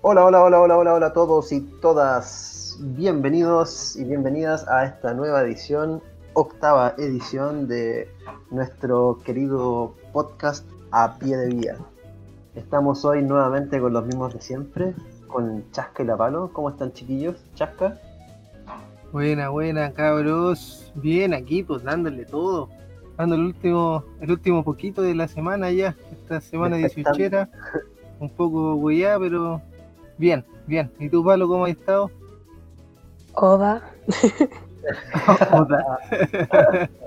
Hola, hola, hola, hola, hola, hola a todos y todas. Bienvenidos y bienvenidas a esta nueva edición, octava edición de nuestro querido podcast A Pie de Vía. Estamos hoy nuevamente con los mismos de siempre, con Chasca y La Palo. ¿Cómo están chiquillos? Chasca. Buena, buena, cabros. Bien, aquí pues dándole todo. Dando el último, el último poquito de la semana ya. Esta semana Despertando. 18 Un poco hueá, pero bien, bien. ¿Y tú, Palo, cómo has estado? Oda, Puta.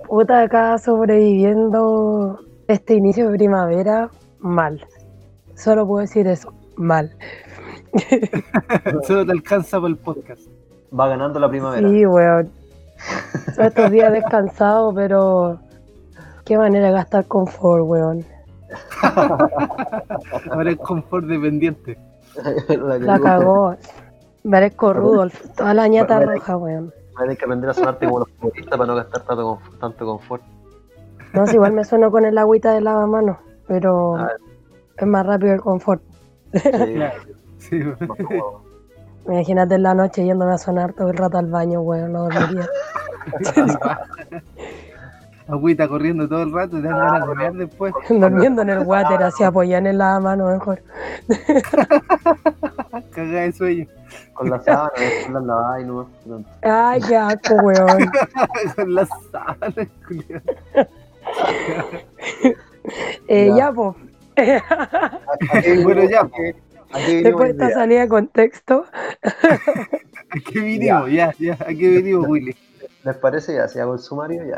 puta acá sobreviviendo este inicio de primavera mal. Solo puedo decir eso, mal. Solo te alcanza para el podcast. Va ganando la primavera. Sí, weón. Todos estos días descansado, pero qué manera de gastar confort, weón. Ahora es confort dependiente. La La cagó. Merezco Rudolf, toda la ñata Merezco. roja, weón. Tienes que aprender a sonarte como los futbolistas para no gastar tanto, tanto confort. No, si igual me sueno con el agüita de lavamanos, pero Ah. es más rápido el confort. Sí. Sí, cómodo. Imagínate en la noche yéndome a sonar todo el rato al baño, weón, no dormiría. Agüita corriendo todo el rato y te dan ganas de mear después. Durmiendo en el water, así apoyada en el lavamanos mejor. Cagada de sueño. Con la sábana, después la lavas y no pronto. Ay, qué asco, weón. Con las sábanas, culiao. Eh, Ya. ya, pues. Bueno, ya. ¿A qué vinimos Después de esta día? salida de contexto, ¿A qué vinimos? Ya, ya. ¿A qué vinimos, Willy? ¿Les parece? Ya, si hago el sumario, ya.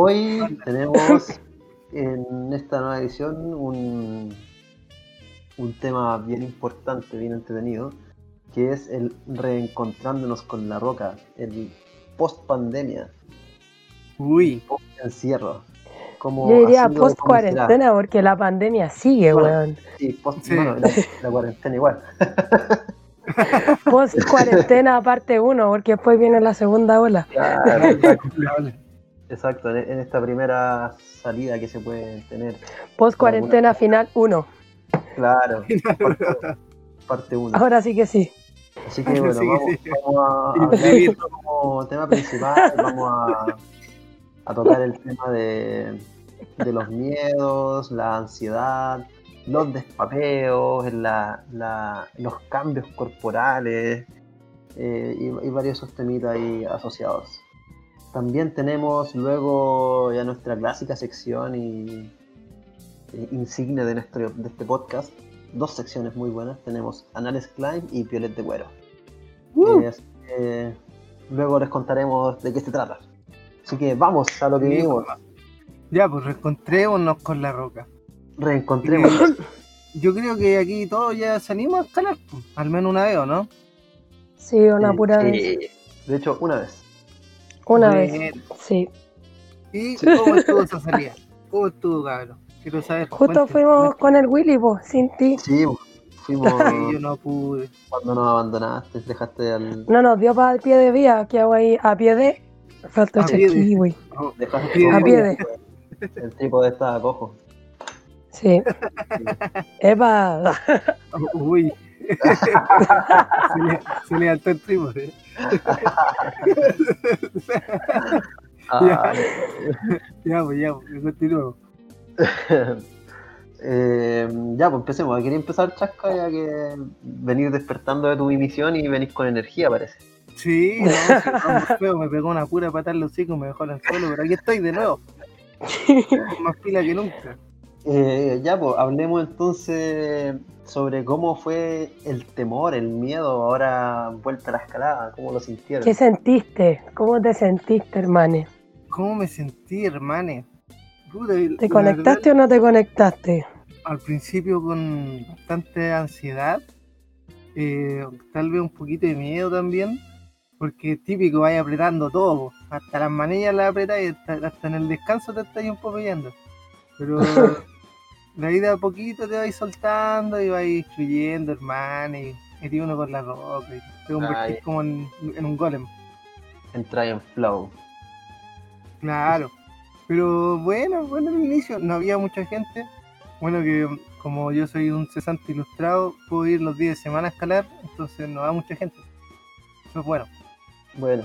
Hoy tenemos en esta nueva edición un, un tema bien importante, bien entretenido, que es el reencontrándonos con la roca, el post pandemia, Uy. post encierro. Como yo diría post cuarentena, porque la pandemia sigue, Bueno. weón. Sí, post, Sí. bueno, la, la cuarentena igual. Post cuarentena parte 1, porque después viene la segunda ola. Claro, exacto, en, esta primera salida que se puede tener. Post cuarentena final 1. Claro, parte 1. Ahora sí que sí. Así que bueno, Sí, vamos, sí. vamos a hablar como tema principal, vamos a, a tocar el tema de, de los miedos, la ansiedad, los despapeos, la- la- los cambios corporales eh, y, y varios esos temitas ahí asociados. También tenemos luego ya nuestra clásica sección y, y insignia de, nuestro, de este podcast, dos secciones muy buenas. Tenemos Anales Climb y Piolet de Cuero. Uh. Eh, luego les contaremos de qué se trata. Así que vamos a lo que Sí, vivimos. Ya, pues reencontrémonos con la roca. Reencontremos. Yo creo que aquí todos ya salimos a escalar, pues, al menos una vez, ¿o no? Sí, una Sí, pura vez. De hecho, una vez. Una Bien. vez. Sí. ¿Y cómo estuvo esa salida? ¿Cómo estuvo, cabrón? Quiero saber. Justo cuéntame, fuimos con el Willy, po, sin ti. Sí, fuimos cuéntame. Yo no pude. cuando nos abandonaste, dejaste al. No nos dio para el pie de vía, que hago ahí a pie de. Falta aquí, güey. No, Dejaste pie de- A pie de. El tipo de estaba cojo. Sí. Epa. Uy. se, le, se levantó el trípode. Ah, Ya, pues, ya, pues, continuamos. eh, ya, pues empecemos. Quería empezar, Chasca, ya que venís despertando de tu emisión y venís con energía, parece. Sí, no, sí, vamos, feo, me pegó una pura patada en los hocico y me dejó al suelo, pero aquí estoy de nuevo. Con Más pila que nunca. Eh, ya, pues hablemos entonces sobre cómo fue el temor, el miedo ahora vuelta a la escalada, cómo lo sintieron. ¿Qué sentiste? ¿Cómo te sentiste, hermane? ¿Cómo me sentí, hermane? ¿Te conectaste o no te conectaste? al principio con bastante ansiedad, eh, tal vez un poquito de miedo también, porque es típico, vaya apretando todo, hasta las manillas las apretas y hasta, hasta en el descanso te estás un poco. Pero la vida a poquito te vais soltando y vais fluyendo, hermano, y metí uno con la roca y te convertís Ay. como en, en un golem. Entrar en flow. Claro. Pero bueno, bueno, al inicio no había mucha gente. Bueno, que como yo soy un cesante ilustrado, puedo ir los días de semana a escalar, entonces no va mucha gente. Eso es bueno. Bueno,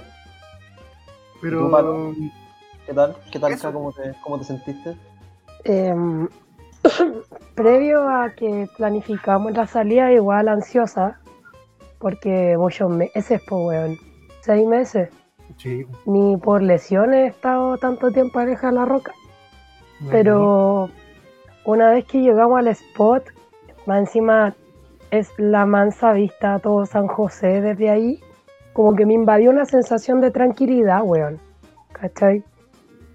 Pero? ¿qué tal? ¿Qué tal, Eso. ¿Cómo te, cómo te sentiste? Em, previo a que planificamos la salida, igual ansiosa, porque muchos meses, pues, weón. Seis meses. sí, Ni por lesiones he estado tanto tiempo aleja de la roca. Pero una vez que llegamos al spot, más encima es la mansa vista a todo San José desde ahí, como que me invadió una sensación de tranquilidad, weón. ¿Cachai?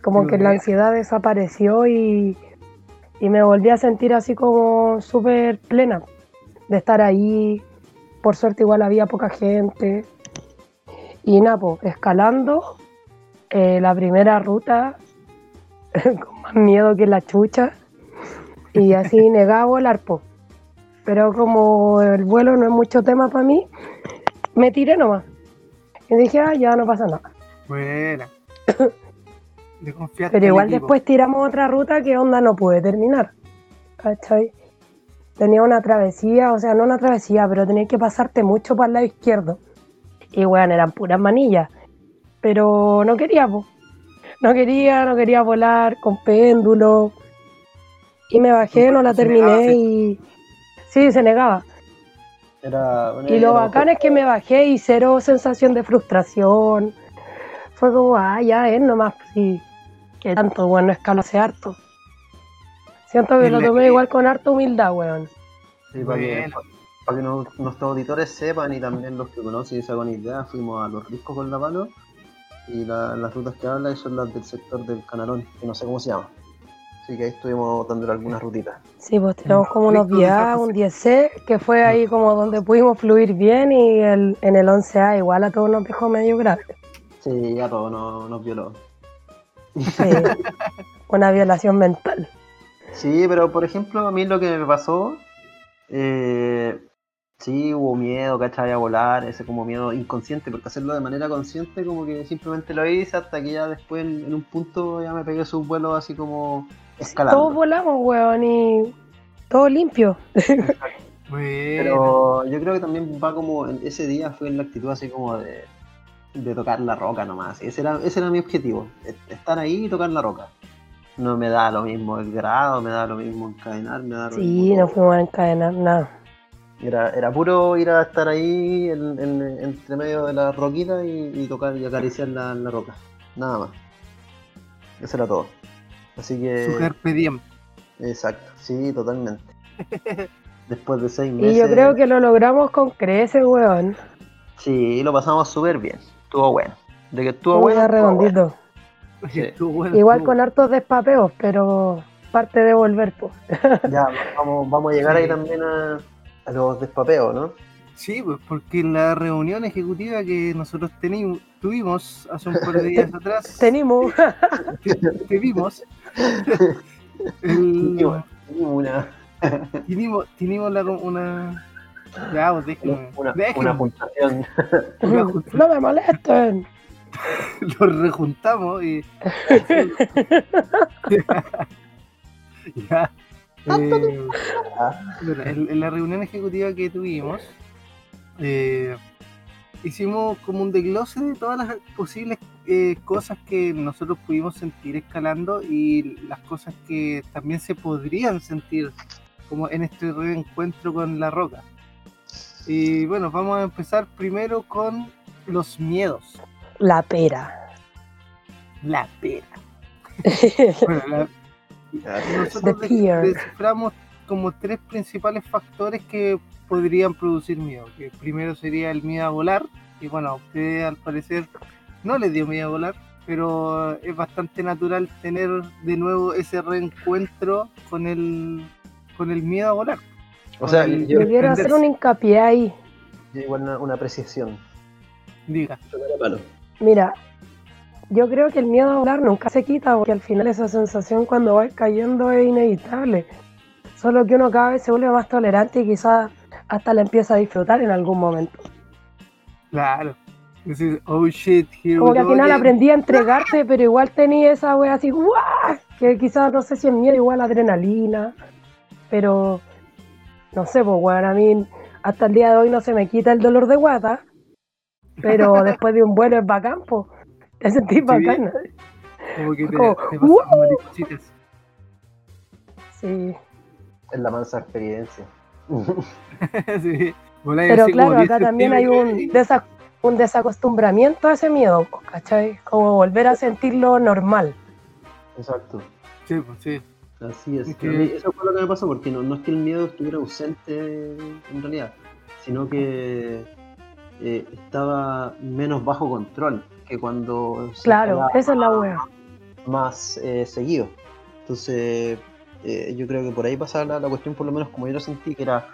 Como que la ansiedad desapareció y, y me volví a sentir así como súper plena de estar ahí. Por suerte igual había poca gente. Y nada, po, escalando eh, la primera ruta con más miedo que la chucha. Y así negaba volar, po. Pero como el vuelo no es mucho tema para mí, me tiré nomás. Y dije, ah, ya no pasa nada. Buena. Pero al igual después tiramos otra ruta que onda no pude terminar. ¿Cachai? Tenía una travesía, o sea, no una travesía, pero tenía que pasarte mucho para el lado izquierdo. Y bueno, eran puras manillas. Pero no quería, po. No quería, no quería volar con péndulo. Y me bajé, no la negaba, terminé sí. y. Sí, se negaba. Era, bueno, Y lo bacán es que me bajé y cero sensación de frustración. Fue como, ah, ya es nomás, sí. Que tanto, bueno, escalo hace harto. Siento que lo tomé que- igual con harta humildad, weón. Sí, para que, Bueno. para que nos- nuestros auditores sepan y también los que conocen y se hagan idea, fuimos a los riscos con la palo y la- las rutas que habla son las del sector del Canalón, que no sé cómo se llama. Así que ahí estuvimos dándole algunas rutitas. Sí, pues tenemos como unos Rico de 10A, San un 10C, que fue ahí como donde pudimos fluir bien y el, en el 11A igual a todos nos dejó medio grave. Sí, ya todo no- nos violó. Sí, una violación mental. Sí, pero por ejemplo, a mí lo que me pasó, eh, sí hubo miedo, ¿cachai? A volar, ese como miedo inconsciente, porque hacerlo de manera consciente, como que simplemente lo hice hasta que ya después en, en un punto ya me pegué sus vuelos así como escalando. Todos volamos, weón, y todo limpio. Pero yo creo que también va como, ese día fue en la actitud así como de, de tocar la roca nomás. Ese era, ese era mi objetivo, e- estar ahí y tocar la roca. No me da lo mismo el grado, me da lo mismo encadenar, me da lo Sí, mismo no fuimos a encadenar nada. Era, era puro ir a estar ahí en, en- entre medio de la roquita y, y tocar y acariciar la, la roca. Nada más. Eso era todo. Así que. Su carpe diem. Exacto, sí, totalmente. Después de seis meses. Y yo creo que lo logramos con creces, weón. Sí, lo pasamos súper bien. Estuvo bueno. De que estuvo bueno. estuvo redondito. Sí. Estuvo bueno, Igual con hartos despapeos, pero parte de volver, pues. Ya, vamos, vamos a llegar Sí. ahí también a, a los despapeos, ¿no? Sí, pues porque en la reunión ejecutiva que nosotros teni- tuvimos hace un par de días atrás, Tenemos. que, que vimos, el- Tenemos Una, tenemos la, una... Ya, pues déjenme. una, déjenme. una puntuación. no me molesten. Lo rejuntamos y... ya. eh, bueno, en, en la reunión ejecutiva que tuvimos, eh, hicimos como un desglose de todas las posibles eh, cosas que nosotros pudimos sentir escalando y las cosas que también se podrían sentir como en este reencuentro con la roca. Y bueno, vamos a empezar primero con los miedos. La pera. La pera. Bueno, la- nosotros desciframos como tres principales factores que podrían producir miedo. Que primero sería el miedo a volar. Y bueno, a ustedes al parecer no les dio miedo a volar, pero es bastante natural tener de nuevo ese reencuentro con el, con el miedo a volar. O sea, el- yo, Yo quiero hacer un hincapié ahí. yo igual una, una apreciación. Diga. Mira, yo creo que el miedo a volar nunca se quita porque al final esa sensación cuando vas cayendo es inevitable. Solo que uno cada vez se vuelve más tolerante y quizás hasta la empieza a disfrutar en algún momento. Claro. Decir, oh shit, here Como que al final again. aprendí a entregarte, pero igual tenía esa wea así, ¡guau! Que quizás no sé si es miedo, igual adrenalina. Pero no sé, pues weón, a mí hasta el día de hoy no se me quita el dolor de guata, pero después de un vuelo es bacán, pues. Te sentís bacán. Como que te, Como, te pasan ¡uh! Sí. Es la mansa experiencia. sí. Pero así claro, acá 10 también hay un, centímetros desa- un desacostumbramiento a ese miedo, ¿cachai? Como volver a sentirlo normal. Exacto. Sí, pues sí. Así es. Mí Eso fue lo que me pasó, porque no, no es que el miedo estuviera ausente en realidad, sino que eh, estaba menos bajo control que cuando Claro, esa es la wea. más eh, seguido. Entonces, eh, yo creo que por ahí pasa la, la cuestión, por lo menos como yo lo sentí, que era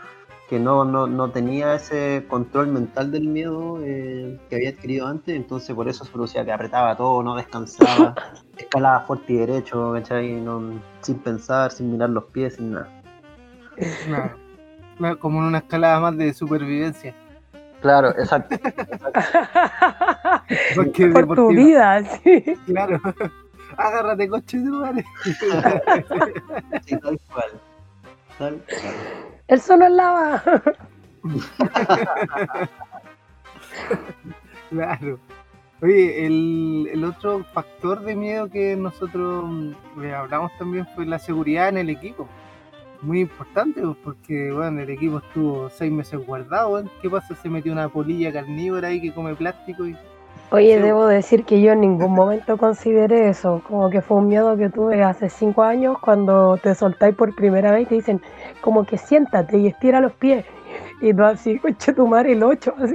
que no, no, no tenía ese control mental del miedo eh, que había adquirido antes, entonces por eso se producía que apretaba todo, no descansaba, escalaba fuerte y derecho, ¿cachai? No- sin pensar, sin mirar los pies, sin nada. Claro. Claro, Como en una escalada más de supervivencia. Claro, exacto. Porque Por tu vida, sí. Claro. Agárrate, coche de madre. Sí, tal cual. Tal cual. Él solo en lava. Claro. Oye, el, el otro factor de miedo que nosotros mm, hablamos también fue la seguridad en el equipo. Muy importante, pues, porque bueno, el equipo estuvo seis meses guardado. ¿Qué pasa? Se metió una polilla carnívora ahí que come plástico y Oye, debo decir que yo en ningún momento consideré eso, como que fue un miedo que tuve hace cinco años cuando te soltáis por primera vez y te dicen como que siéntate y estira los pies. Y tú así, coche tu madre, el 8, así.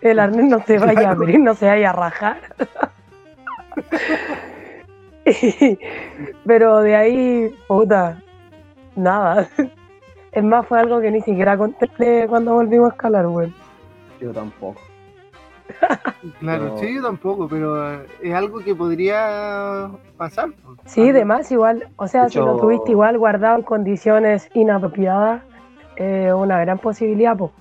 El arnés no se vaya a abrir, no se vaya a rajar. Y- pero de ahí, puta, nada. Es más, fue algo que ni siquiera contemplé cuando volvimos a escalar, güey. Yo tampoco. Claro, No. sí, yo tampoco, pero eh, es algo que podría pasar. Sí, de más igual, o sea, si lo tuviste igual guardado en condiciones inapropiadas, eh, una gran posibilidad, pues.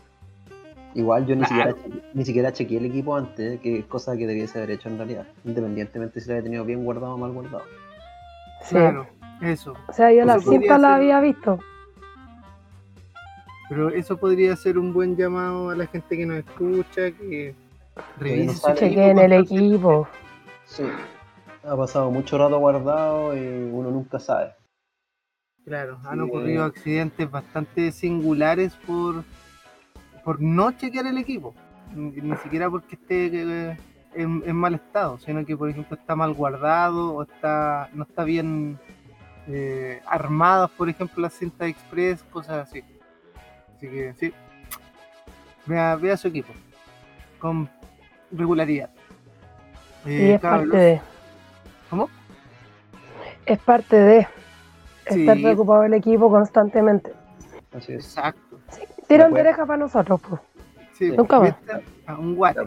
Igual yo ni, Claro. siquiera, ni siquiera chequeé el equipo antes, que es cosa que debiese haber hecho en realidad, independientemente si lo había tenido bien guardado o mal guardado. Sí. Claro, eso. O sea, yo Eso cintas las ser- había visto. Pero eso podría ser un buen llamado a la gente que nos escucha, que revise su sale. Chequeen el equipo. Sí. Ha pasado mucho rato guardado y uno nunca sabe. Claro, han Sí. ocurrido accidentes bastante singulares por, por no chequear el equipo. Ni, ni siquiera porque esté eh, en, en mal estado, sino que, por ejemplo, está mal guardado o está no está bien eh, armadas, por ejemplo, las cintas express, cosas así. Así que, sí, vea, vea su equipo con regularidad. Y Eh, es parte de. ¿Cómo? Es parte de Sí. estar preocupado del equipo constantemente. Así es. Exacto. Tirón de oreja para nosotros, pues. Sí, Nunca más. un guate.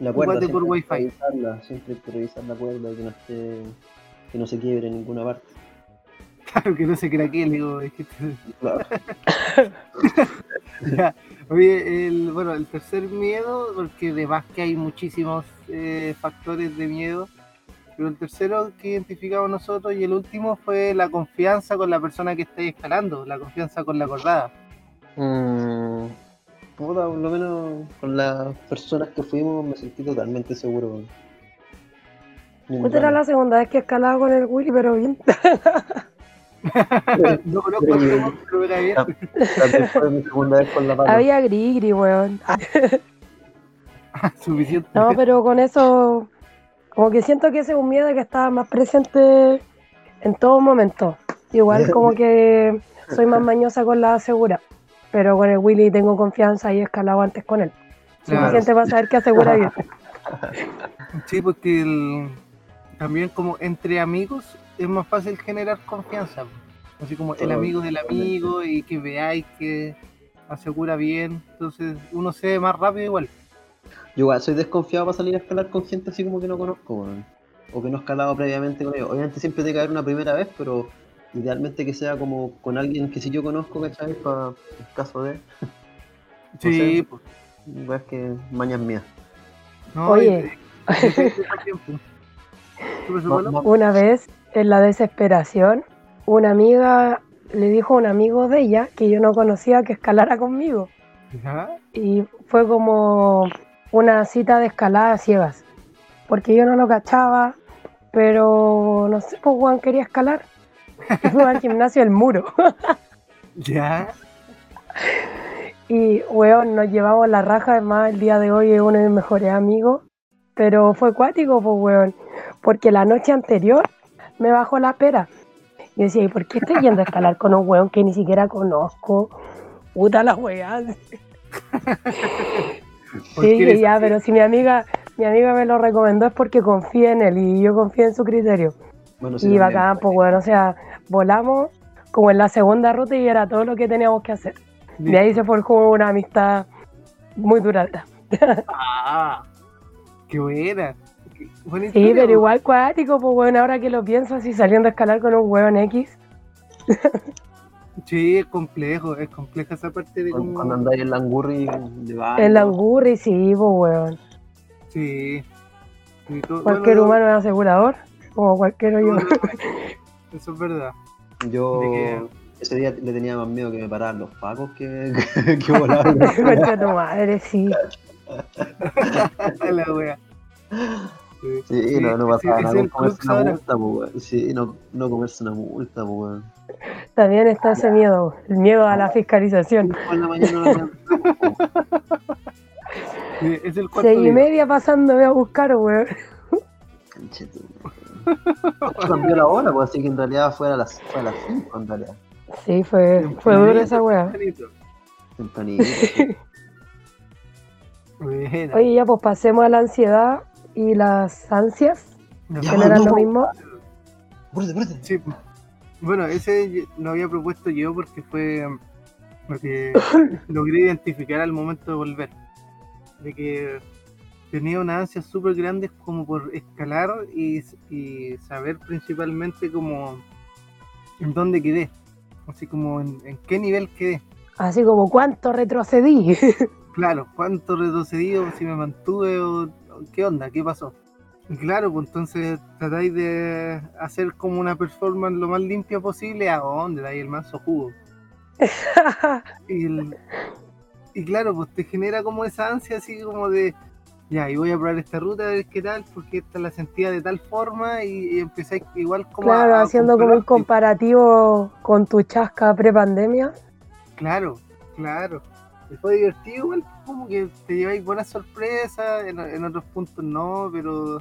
La cuerda Guate por wifi. revisarla, siempre hay que revisar la cuerda y que no esté, que no se quiebre en ninguna parte. Claro que no se craquee, le digo, es que te- Claro. Ya. Oye, el, bueno, el tercer miedo, porque de más que hay muchísimos eh, factores de miedo, pero el tercero que identificamos nosotros y el último fue la confianza con la persona que estáis escalando, la confianza con la acordada. Mm, puta, por lo menos con las personas que fuimos me sentí totalmente seguro. Esta era la segunda vez que escalaba con el Willy, pero bien. No conozco a. Había gris, weón. Suficiente. No, pero con eso, como que siento que ese es un miedo que está más presente en todo momento. Igual como que soy más mañosa con la segura, pero con el Willy tengo confianza y he escalado antes con él. Claro. Suficiente para saber que asegura bien. Sí, porque el- también como entre amigos es más fácil generar confianza. Así como el amigo del amigo y que veáis que asegura bien. Entonces uno se ve más rápido igual. Yo igual soy desconfiado para salir a escalar con gente así como que no conozco. O que no he escalado previamente con ellos. Obviamente siempre tiene que haber una primera vez, pero idealmente que sea como con alguien que sí yo conozco, ¿cachai? Para el caso de. Sí, sé. pues. Que mañas mías. No, Oye. y- Una vez, en la desesperación, una amiga le dijo a un amigo de ella que yo no conocía que escalara conmigo. ¿Ya? Y fue como una cita de escalada a ciegas. Porque yo no lo cachaba, pero no sé, pues Juan quería escalar. Y Fuimos al gimnasio El Muro. ¿Ya? Y, weón, nos llevamos la raja. Además, el día de hoy es uno de mis mejores amigos. Pero fue cuático, pues, weón. Porque la noche anterior me bajó la pera. Y decía, ¿y por qué estoy yendo a escalar con un weón que ni siquiera conozco? Puta la weá. ¿Por Sí, ya, así? pero si mi amiga, mi amiga me lo recomendó es porque confía en él y yo confío en su criterio. Bueno, sí, Y bacán, pues bueno, o sea, volamos como en la segunda ruta y era todo lo que teníamos que hacer. De ahí se forjó una amistad muy duradera. Ah, qué buena. Buena Sí, pero igual cuático, pues bueno, ahora que lo pienso, así saliendo a escalar con un hueón X. Sí, es complejo, es compleja esa parte de Cuando, cómo... cuando andáis en Langurri de baño. En Langurri, sí, pues weón. Sí. Sí, todo- Cualquier bueno, humano es asegurador, como cualquier yo. Eso es verdad. Yo ese día le tenía más miedo que me pararan los pacos que, que volaban. Concha tu madre, sí. la wea. Sí, no, no pasaba ese nada con comerse una ahora. multa, pues, weón. Sí, no, no comerse una multa, pues, weón. También está ese miedo, el miedo a la fiscalización. Por la mañana no había- Sí, Es el cuarto Seis y media pasándome a buscar, weón. Cambió la hora, pues así que en realidad fue a las, fue a las 5 en realidad. Sí, fue, fue duro esa weá. Tempranito. Oye, ya pues pasemos a la ansiedad y las ansias, Ya, que no eran no, lo mismo. Sí. Bueno, ese lo había propuesto yo porque fue lo que logré identificar al momento de volver. De que tenía unas ansias súper grandes como por escalar y, y saber principalmente como en dónde quedé. Así como en, en qué nivel quedé. Así como cuánto retrocedí. Claro, cuánto retrocedí o si me mantuve o qué onda, qué pasó. Y claro, pues entonces tratáis de hacer como una performance lo más limpia posible. ¿A dónde? Dais el manso jugo. Y, el- y claro, pues te genera como esa ansia así como de, ya, y voy a probar esta ruta a ver qué tal, porque esta la sentía de tal forma y, y empezáis igual como claro, a haciendo como un compararte. comparativo con tu chasca prepandemia. Claro, claro. Y Fue divertido igual, como que te lleváis buenas sorpresas, en, en otros puntos no, pero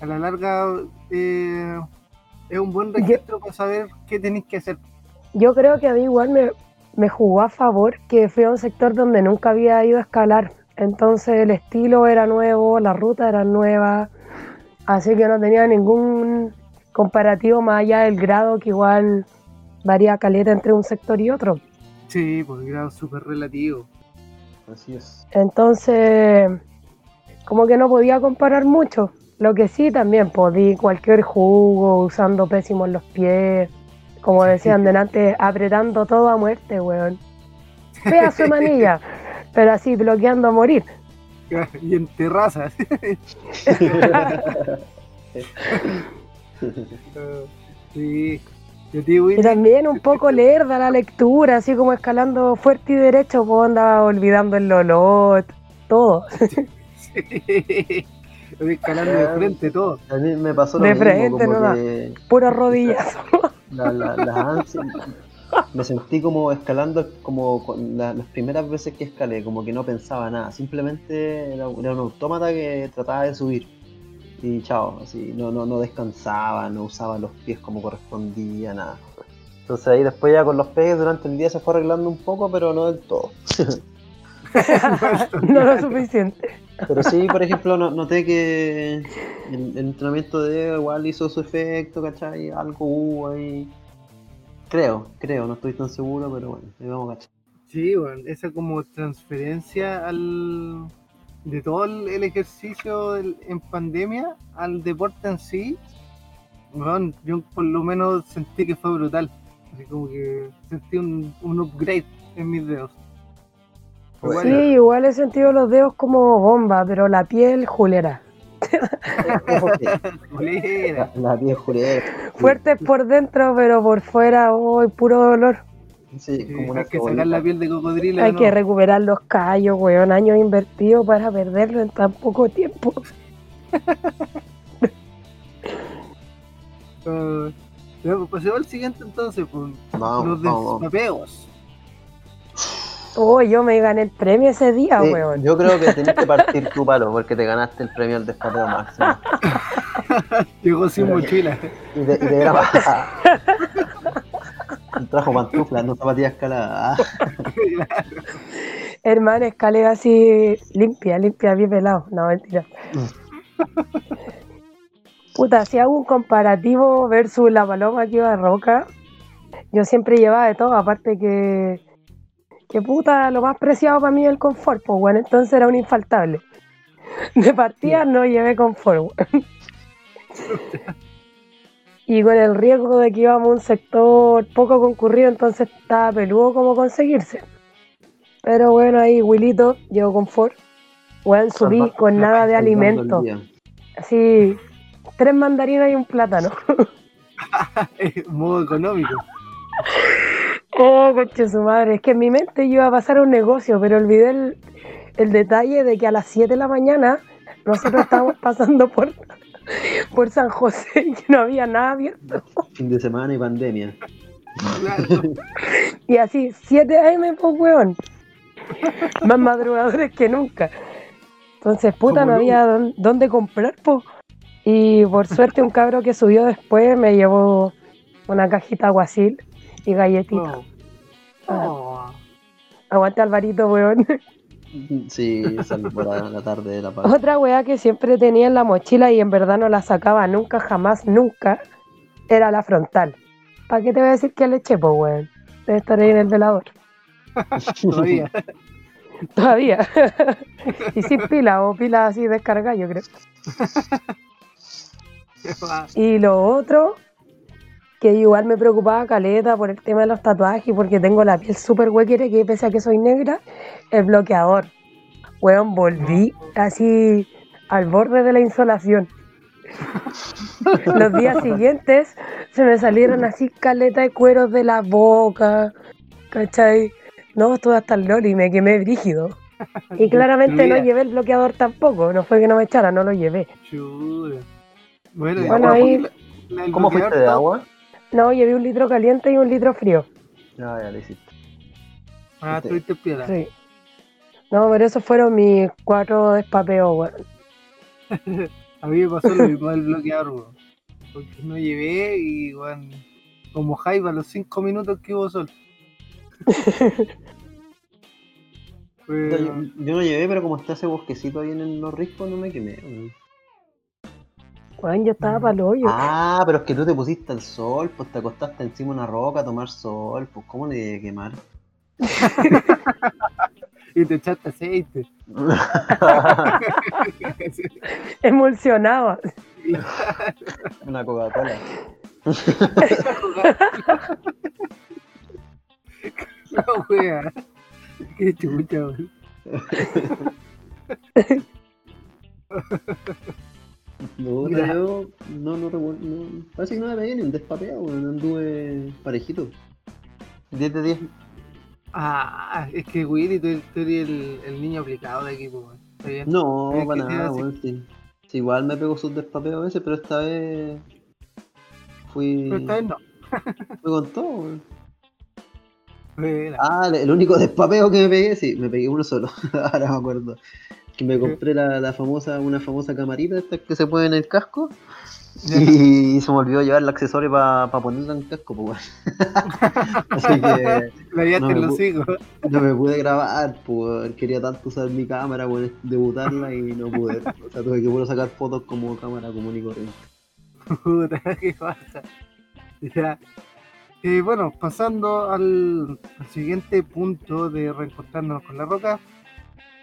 a la larga eh, es un buen registro para saber qué tenéis que hacer. Yo creo que a mí igual me, me jugó a favor que fui a un sector donde nunca había ido a escalar. Entonces el estilo era nuevo, la ruta era nueva, así que no tenía ningún comparativo más allá del grado que igual varía caleta entre un sector y otro. Sí, pues grado súper relativo. Así es. Entonces, como que no podía comparar mucho. Lo que sí también podí cualquier jugo, usando pésimos los pies, como decían delante, apretando todo a muerte, weón. Pedazo de manilla, pero así bloqueando a morir. Y en terrazas. sí. Y también un poco lerda la lectura, así como escalando fuerte y derecho, pues andaba olvidando el lolot, todo. Voy escalando de frente todo. A mí me pasó lo De mismo, frente, como no da. que Puras rodillas. la- la- las ansias, me sentí como escalando como con la- las primeras veces que escalé, como que no pensaba nada, simplemente era, era un autómata que trataba de subir y chao, así, no, no, no descansaba, no usaba los pies como correspondía, nada. Entonces ahí después ya con los pegues durante el día se fue arreglando un poco, pero no del todo. no lo suficiente. Pero sí, por ejemplo, no- noté que el, el entrenamiento de Diego igual hizo su efecto, ¿cachai? Algo hubo ahí. Creo, creo, no estoy tan seguro, pero bueno, ahí vamos a cachar. Sí, bueno, esa como transferencia al de todo el, el ejercicio del- en pandemia al deporte en sí, bueno, yo por lo menos sentí que fue brutal. Así como que sentí un, un upgrade en mis dedos. Bueno. Sí, igual he sentido los dedos como bomba, pero la piel julera. La, la piel Julieta. fuertes por dentro, pero por fuera, hoy puro dolor. Sí, como una hay que sacar la piel de cocodrilo. Hay ¿no? que recuperar los callos, weón. Años invertidos para perderlo en tan poco tiempo. Ya, pues pasemos al siguiente entonces, pues, Vamos, los despapeos. Oh, yo me gané el premio ese día, Sí, weón. yo creo que tenés que partir tu palo porque te ganaste el premio al despateo máximo. Llegó sin mochila. Y de, y de Trajo pantuflas, no zapatillas escaladas. Ah, Hermano, escalera así limpia, limpia, bien pelado. No, mentira. Puta, si hago un comparativo versus la paloma que iba a roca, yo siempre llevaba de todo, aparte que, que puta, lo más preciado para mí es el confort, pues bueno, entonces era un infaltable. De partida no llevé confort. Y con el riesgo de que íbamos a un sector poco concurrido, entonces estaba peludo como conseguirse. Pero bueno, ahí Wilito llegó confort. Weón, subí Salva- con nada de alimento. Así, tres mandarinas y un plátano. Modo económico. Oh, coche su madre. Es que en mi mente yo iba a pasar un negocio, pero olvidé el, el detalle de que a las 7 de la mañana nosotros estábamos pasando por, por San José y no había nada abierto. Fin de semana y pandemia. Claro. Y así, 7 AM, pues weón. Más madrugadores que nunca. Entonces, puta, Como no había dón- dónde comprar, pues. Y por suerte un cabro que subió después me llevó una cajita aguacil y galletitas. Oh. Oh. Aguante Alvarito, weón. Sí, salvo la, la tarde de la paz. Otra weá que siempre tenía en la mochila y en verdad no la sacaba nunca, jamás, nunca, era la frontal. ¿Para qué te voy a decir que le eché, pues, weón? Debe estar ahí en el velador. Todavía. Todavía. y sin pila, o pila así descargada, yo creo. Y lo otro, que igual me preocupaba caleta por el tema de los tatuajes, porque tengo la piel súper huequera, que pese a que soy negra, el bloqueador. Weón, volví así al borde de la insolación. Los días siguientes se me salieron así caleta de cueros de la boca, ¿cachai? No, estuve hasta el loli y me quemé brígido. Y claramente no llevé el bloqueador tampoco, no fue que no me echara, no lo llevé. chuta. Bueno, Bueno, ahí- ¿Cómo fuiste de agua? No, llevé un litro caliente y un litro frío. Ah, ya lo hiciste. Ah, estuviste piola. Sí. No, pero esos fueron mis cuatro despapeos, weón. A mí me pasó lo mismo del bloqueador, weón. Porque no llevé y, weón, como Jaiba a los 5 minutos que hubo sol. Yo no llevé, pero como está ese bosquecito ahí en los riscos, no me quemé. weón. Weón, yo estaba para el hoyo. Ah, pero es que tú te pusiste al sol, pues te acostaste encima de una roca a tomar sol, pues ¿cómo le debe quemar? Y te echaste aceite. Emulsionado. una Coca-Cola. No, wea. Qué chucha, weón. No, yo no, no recuerdo. No, parece que no me pegué ni un despapeo, weón, anduve parejito. 10 de 10. Ah, es que Willy, tú, tú eres el, el niño aplicado de equipo. No, para nada, weón, sí. Sí, igual me pego sus despapeos a veces, pero esta vez fui, Pero esta vez no. fui con todo, weón. Ah, el único despapeo que me pegué, sí, me pegué uno solo, ahora me acuerdo. Que me compré la, la famosa, una famosa camarita esta que se pone en el casco y se me olvidó llevar el accesorio para ponerla en el casco, pues. Así que no me los no me pude grabar, pues quería tanto usar mi cámara, weón, debutarla y no pude. O sea, tuve que puro sacar fotos como cámara común y corriente. Puta, qué pasa. Ya. Eh, bueno, pasando al, al siguiente punto de reencontrarnos con la roca,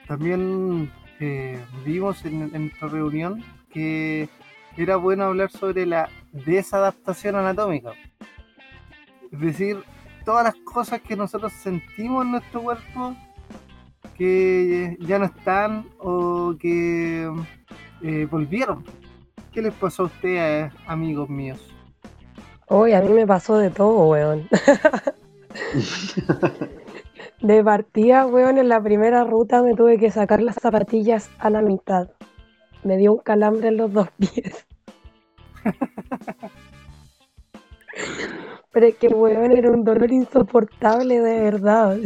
también eh, vimos en, en nuestra reunión que era bueno hablar sobre la desadaptación anatómica. Es decir, todas las cosas que nosotros sentimos en nuestro cuerpo que ya no están o que eh, volvieron. ¿Qué les pasó a ustedes, amigos míos? Hoy a mí me pasó de todo, weón. De partida, weón, en la primera ruta me tuve que sacar las zapatillas a la mitad. Me dio un calambre en los dos pies. Pero es que, weón, era un dolor insoportable de verdad.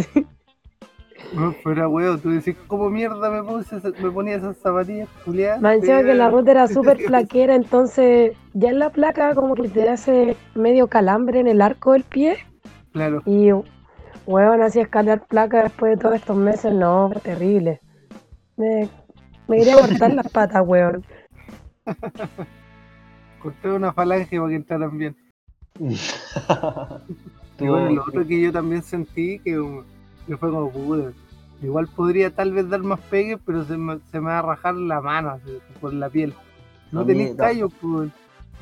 No, fuera huevo, tú decís, ¿cómo mierda me, puse, me ponía esas zapatillas culiadas? Me encima que la ruta era súper flaquera, entonces ya en la placa como que te hace medio calambre en el arco del pie. Claro, Y, weón, así escalar placa después de todos estos meses, no, terrible. Me, me quería cortar las patas, weón. corté una falange para que entraran bien. Y bueno, lo otro que yo también sentí que, que fue como puta. Igual podría tal vez dar más pegue, pero se me, se me va a rajar la mano así, por la piel. No A mí tenéis ta- callos, pues.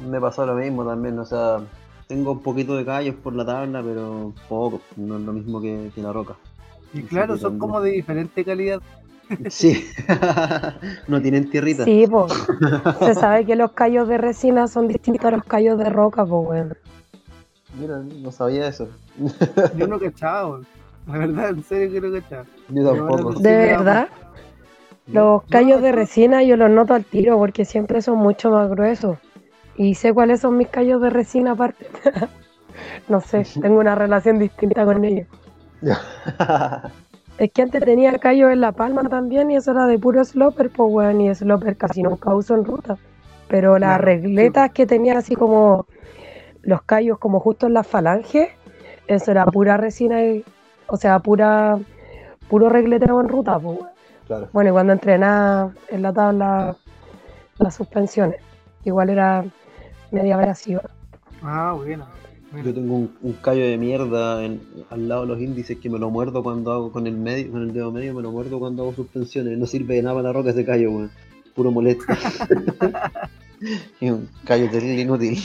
Me pasó lo mismo también, o sea, tengo un poquito de callos por la tabla, pero poco, no es lo mismo que, que la roca. Y claro, son también. como de diferente calidad. Sí, no tienen tierrita. Sí, pues. Se sabe que los callos de resina son distintos a los callos de roca, pues, weón. Mira, no sabía eso. Yo no cachaba, weón. La verdad, en serio que no cachaba. Yo tampoco. De verdad, los callos de no. resina yo los noto al tiro porque siempre son mucho más gruesos. Y sé cuáles son mis callos de resina aparte. no sé, tengo una relación distinta con ellos. Es que antes tenía callos en la palma también y eso era de puro sloper, pues weón, y sloper casi nunca uso en ruta. Pero las regletas que tenía así como los callos como justo en las falanges, eso era pura resina, y, o sea, pura puro regleteo en ruta, pues claro. Bueno, y cuando entrenaba en la tabla las suspensiones, igual era media abrasiva. Ah, bueno. Mira. Yo tengo un, un callo de mierda en- al lado de los índices que me lo muerdo cuando hago con el medio, con el dedo medio, me lo muerdo cuando hago suspensiones. No sirve de nada para la roca ese callo, weón. Puro molesto. es un callo terrible inútil.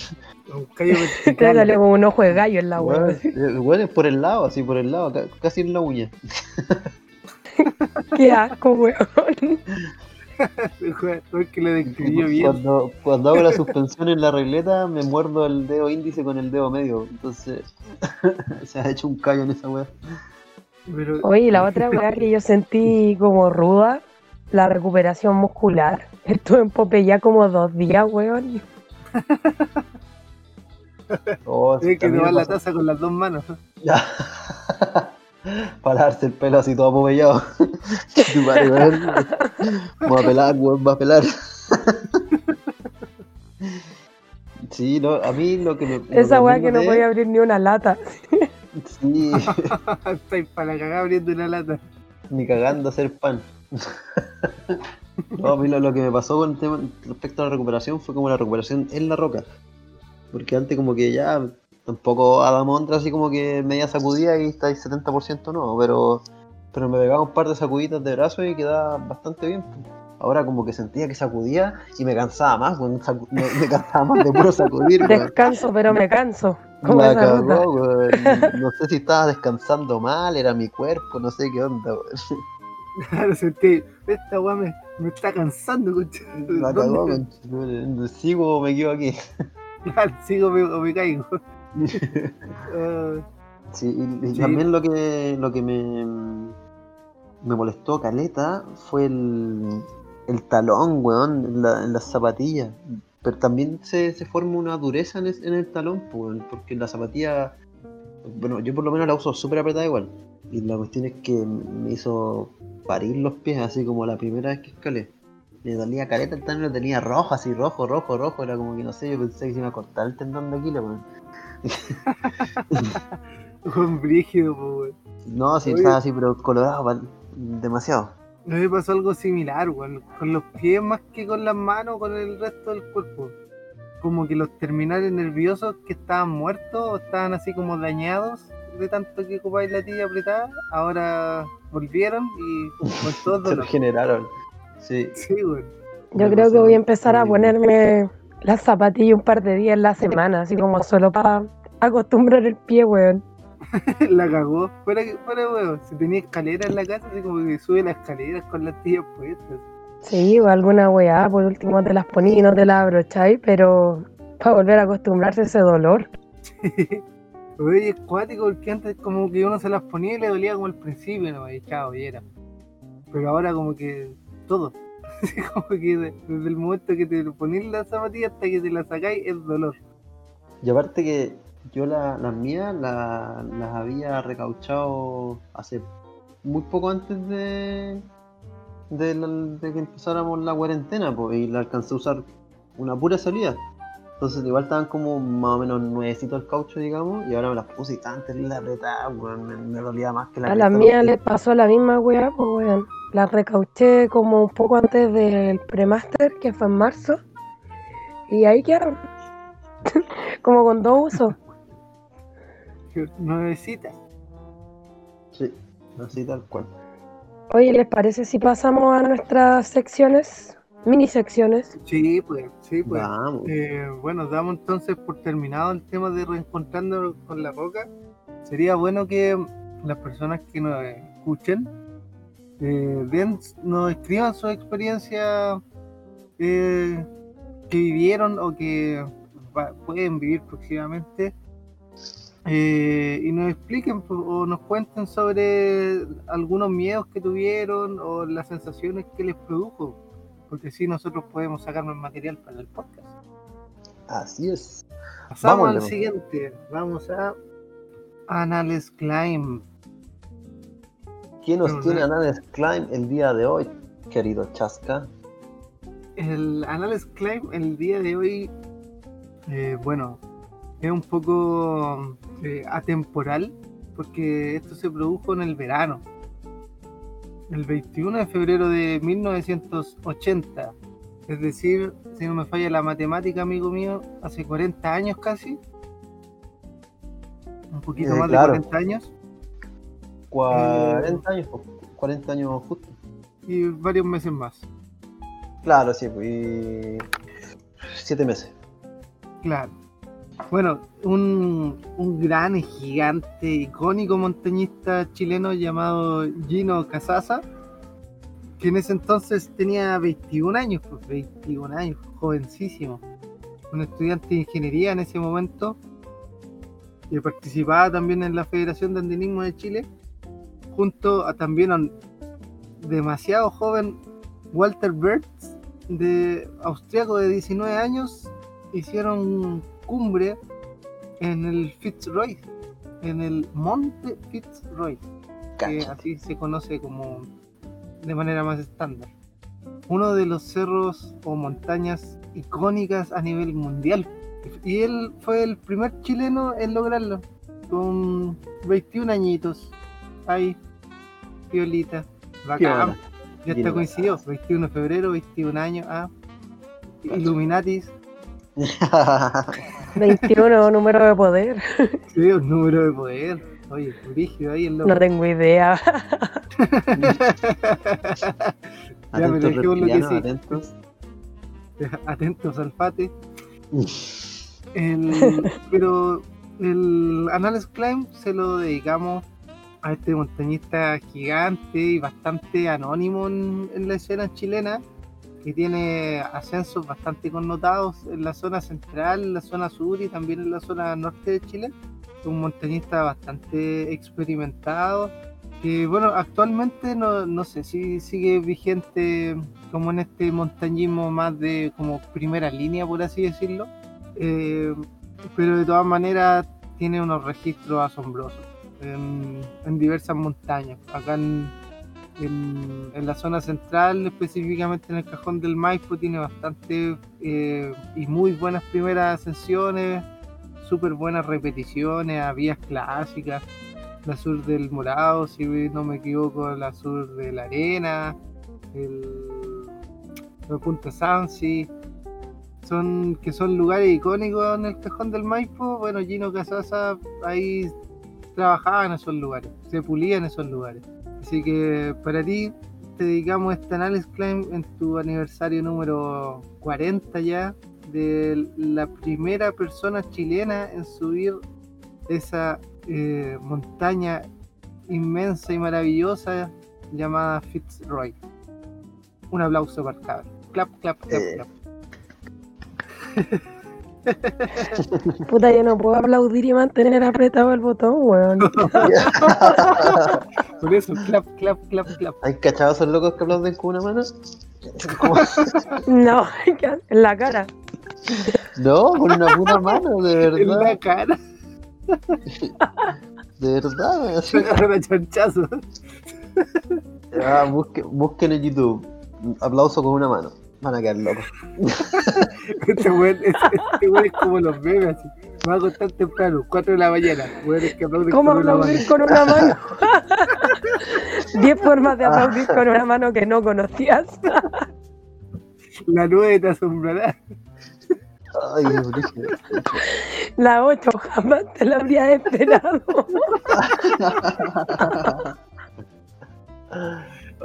Un callo Te vertical. salió como un ojo de gallo en la Weón, eh, weón, es por el lado, así por el lado, ca- casi en la uña. Qué asco, weón. Describió bien. Cuando, cuando hago la suspensión en la regleta, me muerdo el dedo índice con el dedo medio. Entonces, se ha hecho un callo en esa weá. Pero, Oye, la otra weá que yo sentí como ruda, la recuperación muscular. Estuve en Popeyá como dos días, weón. Oh, es que vas la taza con las dos manos. Para darse el pelo así todo apopellado. Tu madre, weón. Va a pelar, weón, va a pelar. Sí, no, a mí lo que me. Esa weá que no podía abrir ni una lata. Sí, Estáis para la cagada abriendo una lata. ni cagando hacer pan. No, a mí lo, lo que me pasó con el tema respecto a la recuperación fue como la recuperación en la roca. Porque antes como que ya tampoco Adamondra así como que media sacudida y está ahí 70% no, pero pero me pegaba un par de sacuditas de brazo y quedaba bastante bien. pues. Ahora como que sentía que sacudía y me cansaba más, me, me cansaba más de puro sacudir. Descanso, pero me canso. Como cagó, weón. No sé si estaba descansando mal, era mi cuerpo, no sé qué onda, weón. Claro, sentí, esta weá me, me está cansando, concha. ¿Dónde- cagó, weón. Sigo o me quedo aquí. Claro, sigo me- o me caigo. Sí, y, y Sí. también lo que lo que me, me molestó caleta fue el, el talón, weón, en, la- en las zapatillas. Pero también se, se forma una dureza en, es- en el talón, pues, weón, porque la zapatilla, bueno, yo por lo menos la uso súper apretada igual. Y la cuestión es que me hizo parir los pies, así como la primera vez que escalé. Me dolía caleta, el talón lo tenía rojo, así rojo, rojo, rojo. Era como que no sé, yo pensé que se iba a cortar el tendón de Aquiles, weón. un brígido, po, weón. No, sí, Oye. estaba así, pero colorado, demasiado. A mí me pasó algo similar, weón. Con los pies más que con las manos, con el resto del cuerpo. Como que los terminales nerviosos que estaban muertos o estaban así como dañados de tanto que ocupáis la tibia apretada, ahora volvieron y con todo Se regeneraron. Sí. Sí, weón. Yo creo que voy a empezar a ponerme las zapatillas un par de días en la semana, así como solo para acostumbrar el pie, weón. la cagó. Fuera, fuera, weón. Si tenía escalera en la casa, así como que sube las escaleras con las tibias puestas. Sí, o alguna weá, por último te las poní y no te las abrocháis, pero para volver a acostumbrarse a ese dolor. Oye, es cuático porque antes como que uno se las ponía y le dolía como al principio, ¿no? Y chao, y era. Pero ahora como que todo. como que de- desde el momento que te ponís la zapatilla hasta que te la sacáis es dolor. Y aparte que yo la- las mías la- las había recauchado hace muy poco antes de que empezáramos la cuarentena, pues, y la alcancé a usar una pura salida. Entonces igual estaban como más o menos nuevecitos el caucho, digamos, y ahora me las puse y estaban terrible apretadas, weón, me, me dolía más que la A mías porque- les pasó la misma weá, pues weón. Las recauché como un poco antes del premaster, que fue en marzo. Y ahí quedaron. como con dos usos. Nuevecita. Sí, así tal cual. Oye, ¿les parece si pasamos a nuestras secciones? Mini secciones. Sí, pues, sí, pues. Vamos. Eh, bueno, damos entonces por terminado el tema de reencontrando con la roca. Sería bueno que las personas que nos escuchen eh, den- nos escriban su experiencia eh, que vivieron o que va- pueden vivir próximamente eh, y nos expliquen po- o nos cuenten sobre algunos miedos que tuvieron o las sensaciones que les produjo, porque así nosotros podemos sacar más material para el podcast. Así es. Pasamos Vamos, al siguiente. Vamos a Annales Climb. ¿Quién nos tiene Anales Climb el día de hoy, querido Chasca? El Annales Climb el día de hoy, eh, bueno, es un poco eh, atemporal porque esto se produjo en el verano. El 21 de febrero de 1980. Es decir, si no me falla la matemática, amigo mío, hace 40 años casi. Un poquito Eh, más claro. de 40 años. 40 años, po, 40 años justo. y varios meses más. Claro, sí, y... siete meses. Claro. Bueno, un, un gran y gigante, icónico montañista chileno llamado Gino Casasa, que en ese entonces tenía 21 años, pues 21 años, jovencísimo. Un estudiante de ingeniería en ese momento, que participaba también en la Federación de Andinismo de Chile, junto a también a un demasiado joven Walter Bertz, de austriaco de 19 años, hicieron cumbre en el Fitzroy, en el Monte Fitzroy, que así se conoce como de manera más estándar. Uno de los cerros o montañas icónicas a nivel mundial. Y él fue el primer chileno en lograrlo, con 21 añitos. Ahí, piolita, bacán. Ya está coincidió, 21 de febrero, 21 años. Ah. Illuminatis, 21, número de poder. sí, un número de poder. Oye, brígido ahí el loco. No tengo idea. Ya, pero atentos dejémoslo que sí. atentos. Atentos al pate. El- pero el Annales Climb se lo dedicamos a este montañista gigante y bastante anónimo en, en la escena chilena, que tiene ascensos bastante connotados en la zona central, en la zona sur y también en la zona norte de Chile. Un montañista bastante experimentado, que bueno, actualmente no, no sé si sigue vigente como en este montañismo más de como primera línea, por así decirlo. Eh, pero de todas maneras tiene unos registros asombrosos en, en diversas montañas. Acá en, en- la zona central, específicamente en el cajón del Maipo, tiene bastante eh, y muy buenas primeras ascensiones, súper buenas repeticiones a vías clásicas. La sur del Morado, si no me equivoco, la sur de la Arena, el, el Punta Sansi, que son lugares icónicos en el cajón del Maipo. Bueno, Gino Casasa ahí trabajaba en esos lugares, se pulía en esos lugares. Así que para ti te dedicamos este análisis Climb en tu aniversario número 40 ya de la primera persona chilena en subir esa eh, montaña inmensa y maravillosa llamada Fitzroy. Un aplauso para el cabrón. Clap, clap, clap, Eh. clap. Puta, yo no puedo aplaudir y mantener apretado el botón, weón. Por eso, clap, clap, clap, clap. ¿Hay cachado esos locos que aplauden con una mano? No, en la cara. No, con una pura mano, de En la verdad. cara, De verdad, así. chanchazo. Ah, busquen, busquen en YouTube. Aplauso con una mano. Van a quedar locos. Este weón es, este weón es como los memes, así. Me va a acostar temprano, 4 de la mañana. Aplauden ¿Cómo con una aplaudir con una mano? Diez formas de aplaudir con una mano que no conocías. La nube te asombrará. Ay. La ocho jamás te la habría esperado.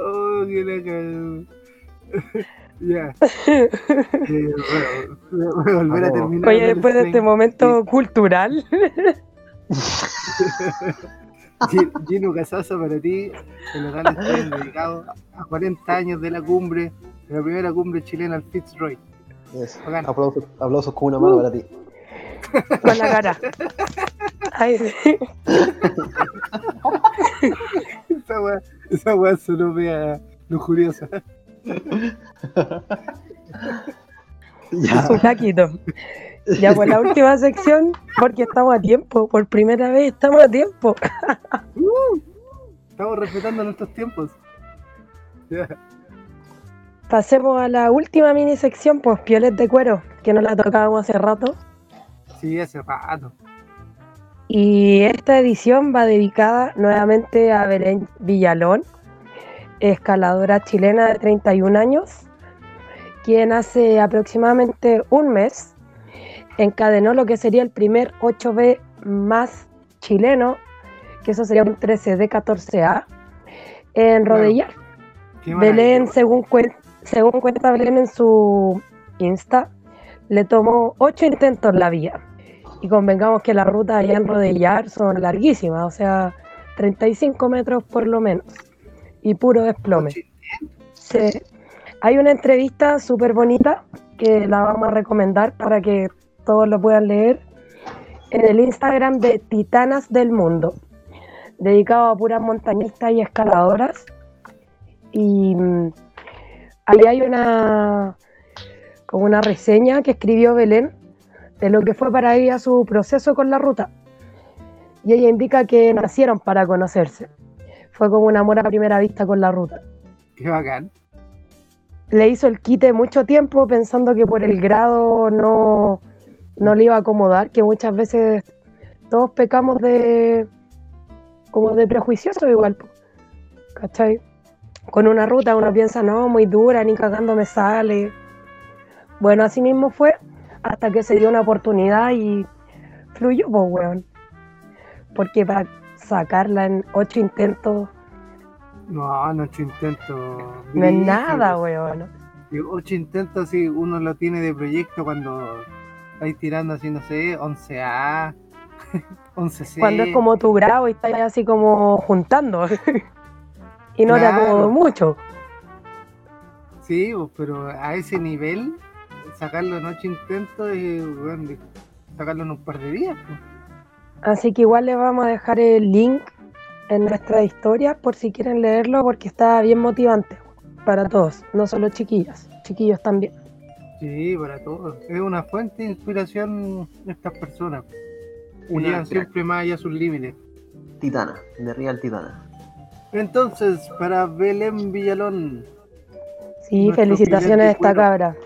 Oh, que la. Ya. Eh, bueno, voy a volver a terminar. Oye, después de este momento cultural, Gi- Gino Casaza, para ti, el local está dedicado a 40 años de la cumbre, de la primera cumbre chilena al Fitzroy. Bacán. Aplausos, aplausos con una mano para ti. con la cara. Ay, sí. Esa weá, esa weá sonó media lujuriosa. Ya. un laquito. Ya, pues la última sección, porque estamos a tiempo. Por primera vez estamos a tiempo. Estamos respetando nuestros tiempos. Pasemos a la última mini sección, pues pioles de cuero, que nos la tocábamos hace rato. Sí, hace rato. Y esta edición va dedicada nuevamente a Belén Villalón, escaladora chilena de 31 años, quien hace aproximadamente un mes encadenó lo que sería el primer 8B más chileno, que eso sería un 13D 14A, en. Rodellar. Belén, maravilloso. según, cuen- según cuenta Belén en su Insta, le tomó ocho intentos la vía. Y convengamos que las rutas allá en Rodellar son larguísimas, o sea, 35 metros por lo menos. Y puro desplome. Sí. Hay una entrevista súper bonita que la vamos a recomendar para que todos lo puedan leer en el Instagram de Titanas del Mundo, dedicado a puras montañistas y escaladoras. Y mm, ahí hay una como una reseña que escribió Belén de lo que fue para ella su proceso con la ruta. Y ella indica que nacieron para conocerse. Fue como un amor a primera vista con la ruta. Qué bacán. Le hizo el quite mucho tiempo pensando que por el grado no, no le iba a acomodar, que muchas veces todos pecamos de como de prejuicioso igual. ¿Cachai? Con una ruta uno piensa, no, muy dura, ni cagando me sale. Bueno, así mismo fue hasta que se dio una oportunidad y fluyó, pues, weón. Porque para sacarla en ocho intentos No, no ocho intentos. no es nada, weón. Ocho intentos si uno lo tiene de proyecto cuando estáis tirando así, no sé, 11A, 11C. Cuando es como tu grado y estás así como juntando. y no te Claro. acomodo mucho. Sí, pero a ese nivel, sacarlo en ocho intentos y bueno, sacarlo en un par de días. pues. Así que igual les vamos a dejar el link en nuestra historia por si quieren leerlo porque está bien motivante para todos, no solo chiquillas, chiquillos también. Sí, para todos. Es una fuente de inspiración de estas personas. Crack. siempre más allá sus límites. Titana, de Real Titana. Entonces, para Belén Villalón, Sí, felicitaciones a esta cabra.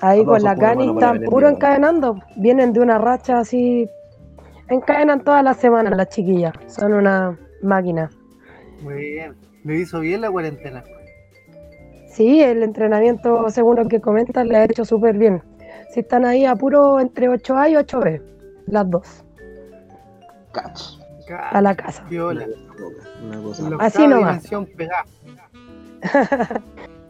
Ahí con la Cani están puro encadenando. Vienen de una racha así. Encadenan todas las semanas las chiquillas. Son una máquina. muy bien. Le hizo bien la cuarentena. Sí, el entrenamiento, según lo que comentan, le ha hecho súper bien. Si están ahí a puro entre 8A y 8B, las dos, Catch. a la casa. Viola. Una cosa. Así nomás. pegada.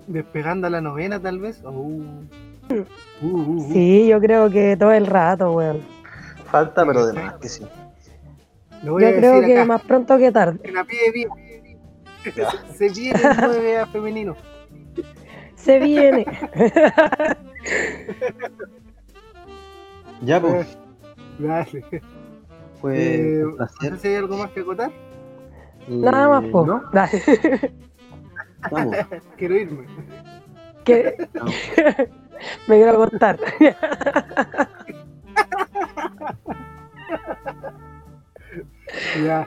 Despegando a la novena, tal vez. Oh. Uh, uh, uh. Sí, yo creo que todo el rato, weón. Falta, pero de más que sí. Lo voy Yo a creo que acá, más pronto que tarde. en la pie de pie. Se viene el 9A femenino. Se viene. Ya, pues, Dale. fue Eh, un no sé si hay algo más que acotar. Nada más, Eh, po. ¿no? Dale. Vamos. Quiero irme. que Vamos. me quiero acostar. Ya.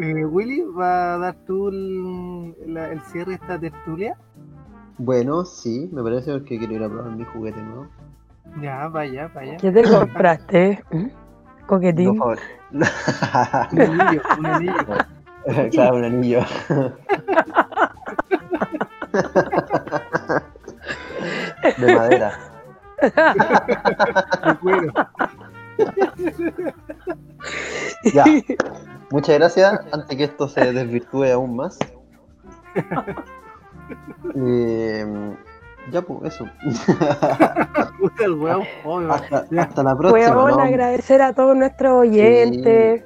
Eh, Willy, ¿va a dar tú el, la- el cierre de esta tertulia? Bueno, sí, me parece porque quiero ir a probar mi juguete nuevo. Ya, vaya, vaya. ¿Qué te compraste? Lo Coquetín. favor. Un anillo, un anillo. claro, un anillo. De madera. De cuero. Ya. Muchas gracias. Antes que esto se desvirtúe aún más. Eh, ya, pues, eso. Puta el huevo. Hasta, la próxima. ¿no? agradecer a todos nuestros oyentes,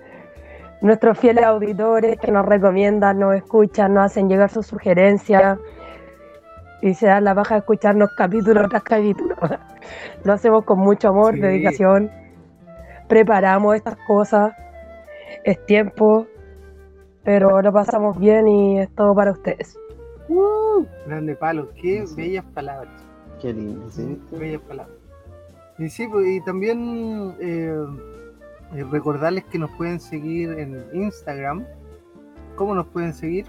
nuestros fieles auditores que nos recomiendan, nos escuchan, nos hacen llegar sus sugerencias y se dan la baja de escucharnos capítulo tras capítulo. Lo hacemos con mucho amor, Sí. dedicación, preparamos estas cosas, es tiempo, pero lo pasamos bien y es todo para ustedes. Uh, grande palo, qué Sí. bellas palabras. Qué lindo, ¿sí? Qué bellas palabras. Y sí, pues, y también eh, eh, recordarles que nos pueden seguir en Instagram. ¿Cómo nos pueden seguir?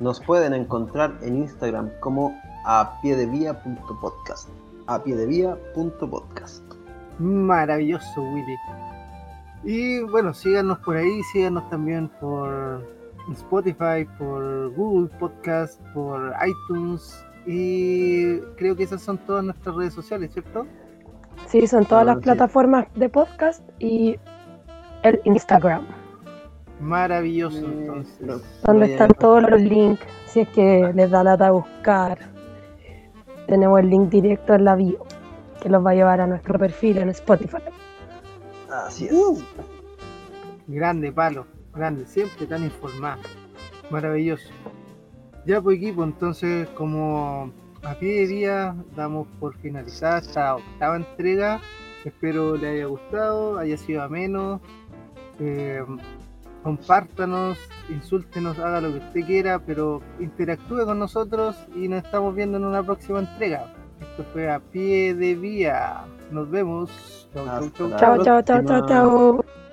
Nos pueden encontrar en Instagram como a pie de. A pie de. Maravilloso, Willy. Y bueno, síganos por ahí, síganos también por Spotify, por Google Podcast, por iTunes. Y creo que esas son todas nuestras redes sociales, ¿cierto? Sí, son todas Ah, las sí. plataformas de podcast y el Instagram. Maravilloso, Eh, entonces. donde Vaya. están todos los links, si es que les da lata buscar. Tenemos el link directo en la bio, que los va a llevar a nuestro perfil en Spotify. Así es. Grande, palo, grande, siempre tan informado. Maravilloso. Ya pues equipo, entonces como a pie de día damos por finalizada esta octava entrega. Espero le haya gustado, haya sido ameno. Eh, compártanos, insúltenos, haga lo que usted quiera, pero interactúe con nosotros y nos estamos viendo en una próxima entrega. Esto fue a pie de vía. Nos vemos. Chau, chau, chau, Chao, chao, chao, chao, chao.